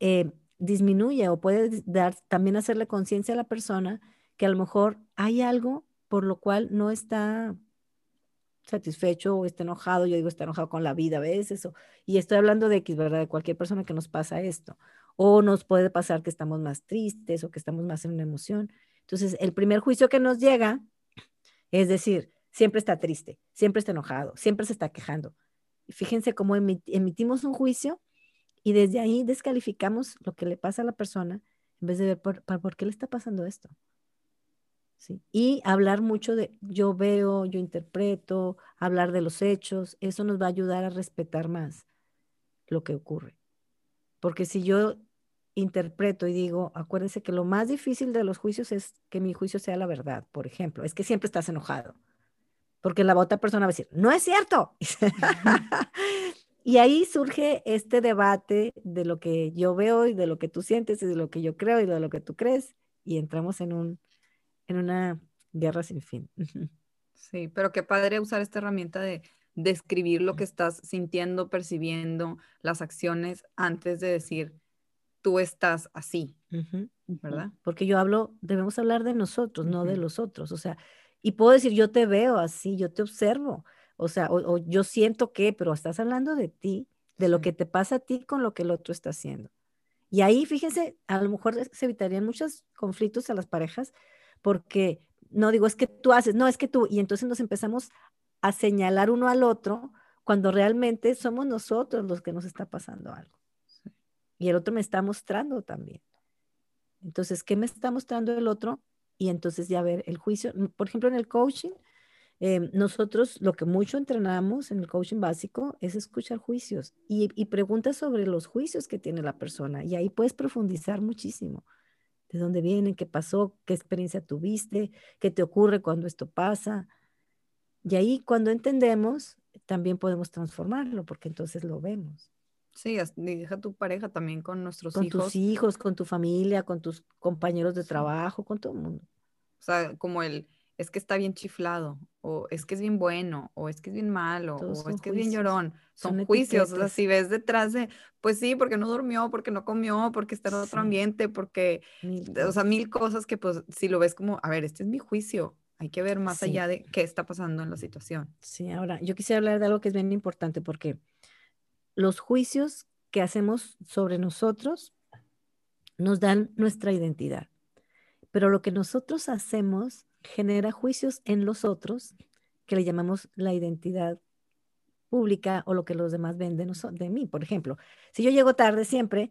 eh, disminuye o puede dar, también hacerle conciencia a la persona que a lo mejor hay algo por lo cual no está satisfecho o está enojado, yo digo está enojado con la vida a veces, o, y estoy hablando de X, ¿verdad? De cualquier persona que nos pasa esto. O nos puede pasar que estamos más tristes o que estamos más en una emoción. Entonces, el primer juicio que nos llega es decir, siempre está triste, siempre está enojado, siempre se está quejando. Fíjense cómo emitimos un juicio y desde ahí descalificamos lo que le pasa a la persona en vez de ver por, por qué le está pasando esto. Y hablar mucho de yo veo, yo interpreto, hablar de los hechos, eso nos va a ayudar a respetar más lo que ocurre. Porque si yo interpreto y digo, acuérdense que lo más difícil de los juicios es que mi juicio sea la verdad, por ejemplo, es que siempre estás enojado, porque la otra persona va a decir, no es cierto. y ahí surge este debate de lo que yo veo y de lo que tú sientes y de lo que yo creo y de lo que tú crees, y entramos en un en una guerra sin fin. Sí, pero qué padre usar esta herramienta de describir lo que estás sintiendo, percibiendo, las acciones antes de decir, tú estás así, ¿verdad? Porque yo hablo, debemos hablar de nosotros, no de los otros. O sea, y puedo decir, yo te veo así, yo te observo. O sea, o, yo siento que, pero estás hablando de ti, de lo que te pasa a ti con lo que el otro está haciendo. Y ahí, fíjense, a lo mejor se evitarían muchos conflictos a las parejas, porque no digo, es que tú haces, no, es que tú, y entonces nos empezamos a señalar uno al otro cuando realmente somos nosotros los que nos está pasando algo. Y el otro me está mostrando también. Entonces, ¿qué me está mostrando el otro? Y entonces ya ver el juicio. Por ejemplo, en el coaching, em, nosotros lo que mucho entrenamos en el coaching básico es escuchar juicios y, y preguntas sobre los juicios que tiene la persona. Y ahí puedes profundizar muchísimo. ¿De dónde vienen? ¿Qué pasó? ¿Qué experiencia tuviste? ¿Qué te ocurre cuando esto pasa? Y ahí cuando entendemos, también podemos transformarlo, porque entonces lo vemos. Sí, deja tu pareja también con nuestros hijos. Con tus hijos, con tu familia, con tus compañeros de trabajo, con todo el mundo. O sea, como el, es que está bien chiflado, o es que es bien bueno, o es que es bien malo, o es que es bien llorón. Son, juicios, o sea, si ves detrás de, pues sí, porque no durmió, porque no comió, porque está en otro ambiente, porque, o sea, mil cosas que pues si lo ves como, a ver, este es mi juicio, hay que ver más allá de qué está pasando en la situación. Sí, ahora yo quisiera hablar de algo que es bien importante porque los juicios que hacemos sobre nosotros nos dan nuestra identidad. Pero lo que nosotros hacemos genera juicios en los otros, que le llamamos la identidad pública o lo que los demás ven de, de mí. Por ejemplo, si yo llego tarde siempre,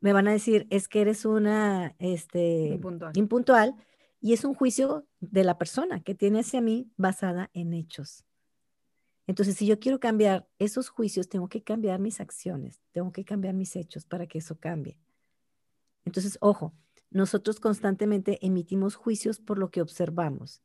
me van a decir, es que eres una este, impuntual. impuntual. y es un juicio de la persona que tiene hacia mí basada en hechos. Entonces, si yo quiero cambiar esos juicios, tengo que cambiar mis acciones, tengo que cambiar mis hechos para que eso cambie. Entonces, ojo, nosotros constantemente emitimos juicios por lo que observamos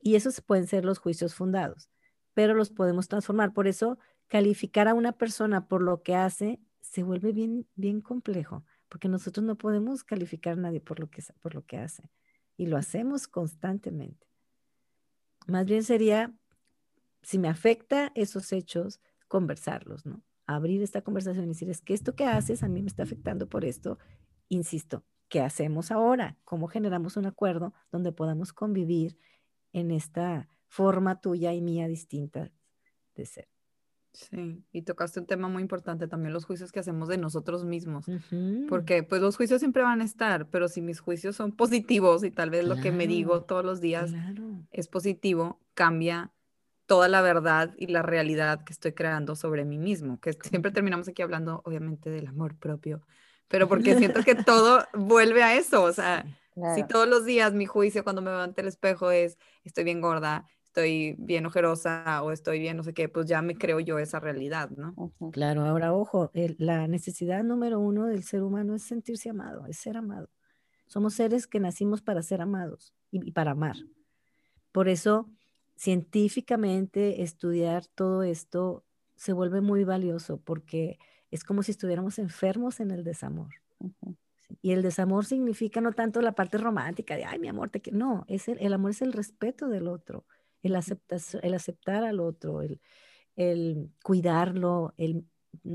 y esos pueden ser los juicios fundados, pero los podemos transformar. Por eso, calificar a una persona por lo que hace se vuelve bien, bien complejo, porque nosotros no podemos calificar a nadie por lo que, por lo que hace y lo hacemos constantemente. Más bien sería si me afecta esos hechos, conversarlos, ¿no? Abrir esta conversación y decir, es que esto que haces a mí me está afectando por esto. Insisto, ¿qué hacemos ahora? ¿Cómo generamos un acuerdo donde podamos convivir en esta forma tuya y mía distinta de ser? Sí, y tocaste un tema muy importante también, los juicios que hacemos de nosotros mismos, porque pues los juicios siempre van a estar, pero si mis juicios son positivos y tal vez lo que me digo todos los días es positivo, cambia toda la verdad y la realidad que estoy creando sobre mí mismo, que siempre terminamos aquí hablando obviamente del amor propio, pero porque siento que todo vuelve a eso, o sea, si todos los días mi juicio cuando me veo ante el espejo es estoy bien gorda, estoy bien ojerosa o estoy bien no sé qué, pues ya me creo yo esa realidad, ¿no? Claro, ahora ojo, la necesidad número uno del ser humano es sentirse amado, es ser amado. Somos seres que nacimos para ser amados y para amar. Por eso científicamente estudiar todo esto se vuelve muy valioso porque es como si estuviéramos enfermos en el desamor. Y el desamor significa no tanto la parte romántica de, ay, mi amor, te quiero. No, es el, amor es el respeto del otro, el, el aceptar al otro, el, el cuidarlo, el,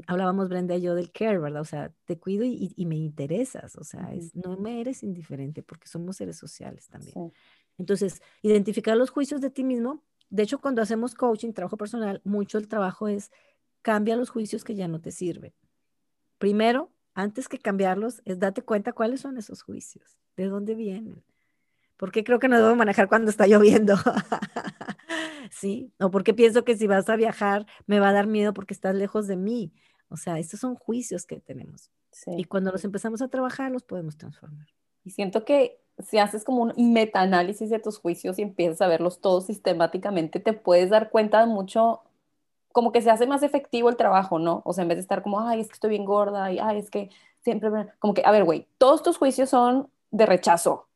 hablábamos Brenda y yo del care, ¿verdad? O sea, te cuido y, me interesas, o sea, es, no me eres indiferente porque somos seres sociales también. Entonces, identificar los juicios de ti mismo. De hecho, cuando hacemos coaching, trabajo personal, mucho el trabajo es cambia los juicios que ya no te sirven. Primero, antes que cambiarlos, es date cuenta cuáles son esos juicios, de dónde vienen. Porque creo que no debo manejar cuando está lloviendo. ¿Sí? O porque pienso que si vas a viajar me va a dar miedo porque estás lejos de mí. O sea, estos son juicios que tenemos. Y cuando los empezamos a trabajar, los podemos transformar. Y siento que si haces como un metaanálisis de tus juicios y empiezas a verlos todos sistemáticamente, te puedes dar cuenta de mucho, como que se hace más efectivo el trabajo, ¿no? O sea, en vez de estar como, ay, es que estoy bien gorda, y ay, es que siempre, como que, a ver, güey, todos tus juicios son de rechazo.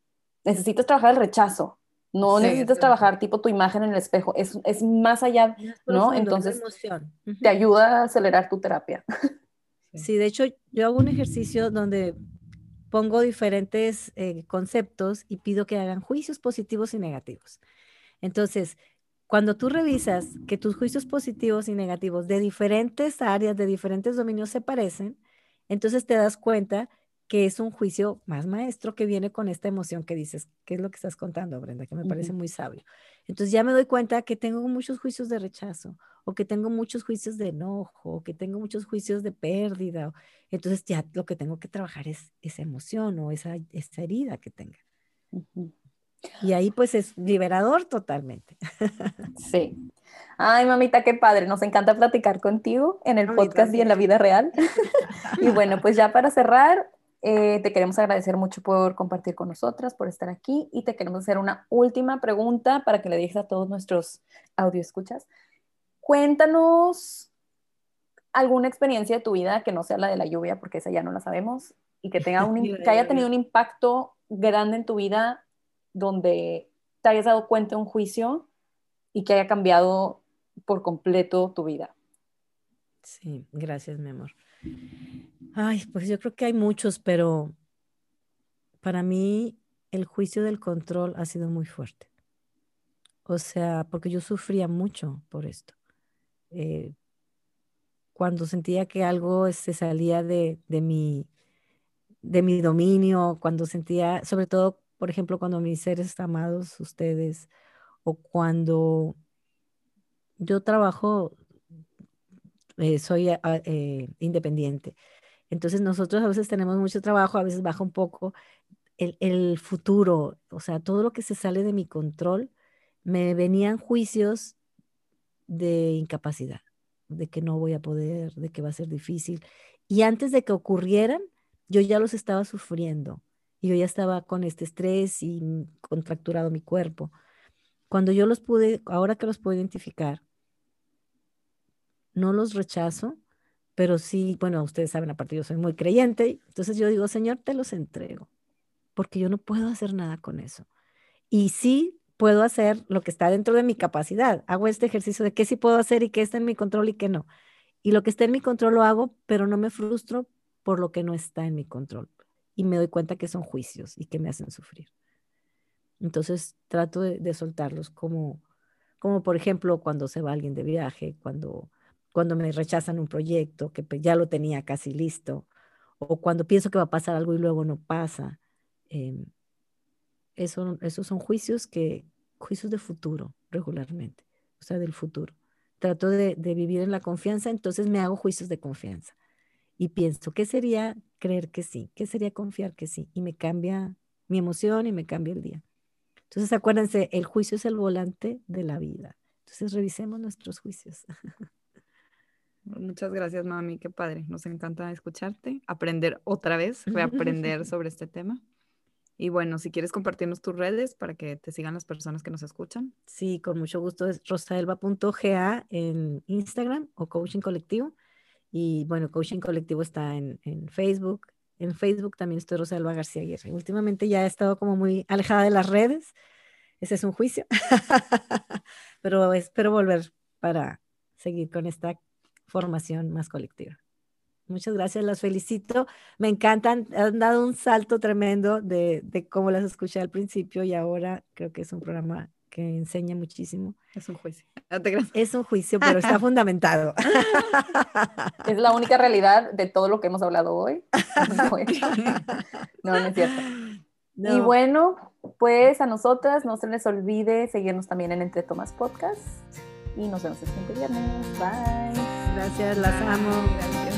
Necesitas trabajar el rechazo. No necesitas trabajar tipo tu imagen en el espejo, es, es más allá, ¿no? Entonces, te ayuda a acelerar tu terapia. Sí, de hecho, yo hago un ejercicio donde pongo diferentes eh, conceptos y pido que hagan juicios positivos y negativos. Entonces, cuando tú revisas que tus juicios positivos y negativos de diferentes áreas, de diferentes dominios se parecen, entonces te das cuenta que es un juicio más maestro que viene con esta emoción que dices, ¿qué es lo que estás contando, Brenda? Que me parece muy sabio. Entonces ya me doy cuenta que tengo muchos juicios de rechazo, o que tengo muchos juicios de enojo, o que tengo muchos juicios de pérdida. Entonces ya lo que tengo que trabajar es esa emoción o esa, esa herida que tenga. Y ahí pues es liberador totalmente. Sí. Ay, mamita, qué padre. Nos encanta platicar contigo en el podcast y en la vida real. y bueno, pues ya para cerrar, eh, te queremos agradecer mucho por compartir con nosotras, por estar aquí y te queremos hacer una última pregunta para que le dejes a todos nuestros audio escuchas. Cuéntanos alguna experiencia de tu vida que no sea la de la lluvia, porque esa ya no la sabemos, y que, tenga un, que haya tenido un impacto grande en tu vida donde te hayas dado cuenta de un juicio y que haya cambiado por completo tu vida. Sí, gracias, mi amor. Ay, pues yo creo que hay muchos, pero para mí el juicio del control ha sido muy fuerte. O sea, porque yo sufría mucho por esto. Eh, cuando sentía que algo se salía de, de, mi, de mi dominio, cuando sentía, sobre todo, por ejemplo, cuando mis seres amados, ustedes, o cuando yo trabajo, eh, soy ah, eh, independiente. Entonces nosotros a veces tenemos mucho trabajo, a veces baja un poco el, el, futuro, o sea, todo lo que se sale de mi control, me venían juicios de incapacidad, de que no voy a poder, de que va a ser difícil. Y antes de que ocurrieran, yo ya los estaba sufriendo y yo ya estaba con este estrés y contracturado mi cuerpo. Cuando yo los pude, ahora que los puedo identificar, no los rechazo, pero sí, bueno, ustedes saben, aparte yo soy muy creyente, entonces yo digo, Señor, te los entrego, porque yo no puedo hacer nada con eso. Y sí puedo hacer lo que está dentro de mi capacidad. Hago este ejercicio de qué sí puedo hacer y qué está en mi control y qué no. Y lo que está en mi control lo hago, pero no me frustro por lo que no está en mi control. Y me doy cuenta que son juicios y que me hacen sufrir. Entonces trato de, soltarlos como, como por ejemplo cuando se va alguien de viaje, cuando cuando me rechazan un proyecto que ya lo tenía casi listo, o cuando pienso que va a pasar algo y luego no pasa. Eh, eso, esos son juicios que, juicios de futuro regularmente, o sea, del futuro. Trato de vivir en la confianza, entonces me hago juicios de confianza y pienso, ¿qué sería creer que sí? ¿Qué sería confiar que sí? Y me cambia mi emoción y me cambia el día. Entonces, acuérdense, el juicio es el volante de la vida. Entonces, revisemos nuestros juicios. Muchas gracias, mami, qué padre. Nos encanta escucharte, aprender otra vez, reaprender sobre este tema. Y bueno, si quieres compartirnos tus redes para que te sigan las personas que nos escuchan. Sí, con mucho gusto. Es rosaelba.ga en Instagram o Coaching Colectivo. Y bueno, Coaching Colectivo está en, en Facebook. En Facebook también estoy Rosaelba García Aguirre. Últimamente ya he estado como muy alejada de las redes. Ese es un juicio. Pero espero volver para seguir con esta formación más colectiva. Muchas gracias, las felicito. Me encantan, han dado un salto tremendo de, de cómo las escuché al principio y ahora creo que es un programa que enseña muchísimo. Es un juicio. es un juicio, pero está fundamentado. Es la única realidad de todo lo que hemos hablado hoy. No, no es cierto. Y bueno, pues a nosotras no se les olvide seguirnos también en Entre Tomas Podcast y nos vemos el siguiente viernes. Bye. Gracias, las amo.